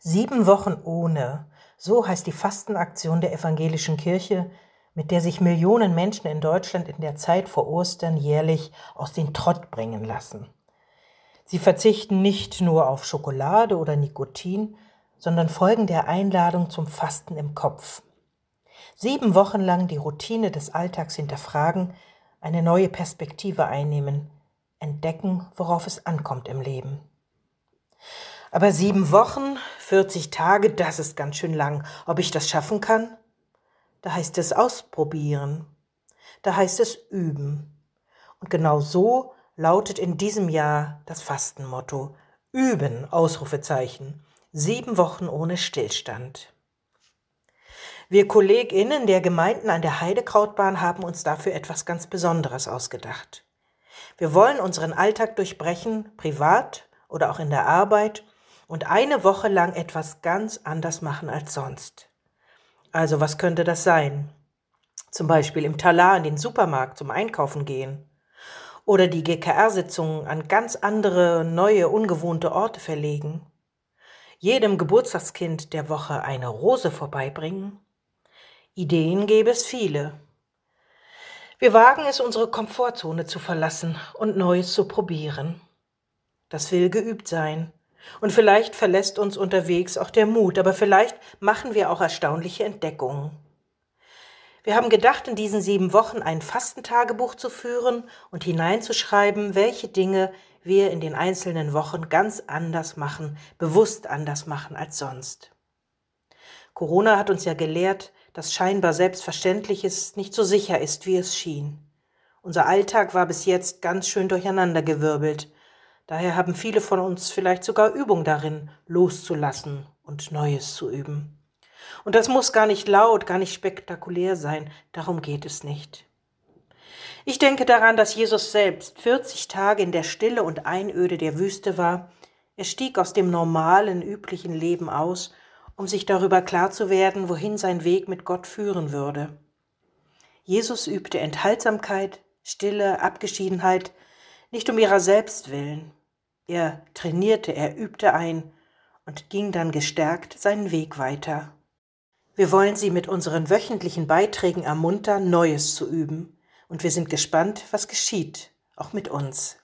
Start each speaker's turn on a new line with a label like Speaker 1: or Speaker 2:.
Speaker 1: Sieben Wochen ohne, so heißt die Fastenaktion der evangelischen Kirche, mit der sich Millionen Menschen in Deutschland in der Zeit vor Ostern jährlich aus den Trott bringen lassen. Sie verzichten nicht nur auf Schokolade oder Nikotin, sondern folgen der Einladung zum Fasten im Kopf. Sieben Wochen lang die Routine des Alltags hinterfragen, eine neue Perspektive einnehmen, entdecken, worauf es ankommt im Leben. Aber sieben Wochen, 40 Tage, das ist ganz schön lang. Ob ich das schaffen kann? Da heißt es ausprobieren. Da heißt es üben. Und genau so lautet in diesem Jahr das Fastenmotto. Üben, Ausrufezeichen. Sieben Wochen ohne Stillstand. Wir KollegInnen der Gemeinden an der Heidekrautbahn haben uns dafür etwas ganz Besonderes ausgedacht. Wir wollen unseren Alltag durchbrechen, privat oder auch in der Arbeit, und eine Woche lang etwas ganz anders machen als sonst. Also was könnte das sein? Zum Beispiel im Talar in den Supermarkt zum Einkaufen gehen. Oder die GKR-Sitzungen an ganz andere, neue, ungewohnte Orte verlegen. Jedem Geburtstagskind der Woche eine Rose vorbeibringen. Ideen gäbe es viele. Wir wagen es, unsere Komfortzone zu verlassen und Neues zu probieren. Das will geübt sein. Und vielleicht verlässt uns unterwegs auch der Mut, aber vielleicht machen wir auch erstaunliche Entdeckungen. Wir haben gedacht, in diesen sieben Wochen ein Fastentagebuch zu führen und hineinzuschreiben, welche Dinge wir in den einzelnen Wochen ganz anders machen, bewusst anders machen als sonst. Corona hat uns ja gelehrt, dass scheinbar Selbstverständliches nicht so sicher ist, wie es schien. Unser Alltag war bis jetzt ganz schön durcheinandergewirbelt, Daher haben viele von uns vielleicht sogar Übung darin, loszulassen und Neues zu üben. Und das muss gar nicht laut, gar nicht spektakulär sein, darum geht es nicht. Ich denke daran, dass Jesus selbst 40 Tage in der Stille und Einöde der Wüste war. Er stieg aus dem normalen, üblichen Leben aus, um sich darüber klar zu werden, wohin sein Weg mit Gott führen würde. Jesus übte Enthaltsamkeit, Stille, Abgeschiedenheit, nicht um ihrer selbst willen, er trainierte, er übte ein und ging dann gestärkt seinen Weg weiter. Wir wollen Sie mit unseren wöchentlichen Beiträgen ermuntern, Neues zu üben, und wir sind gespannt, was geschieht, auch mit uns.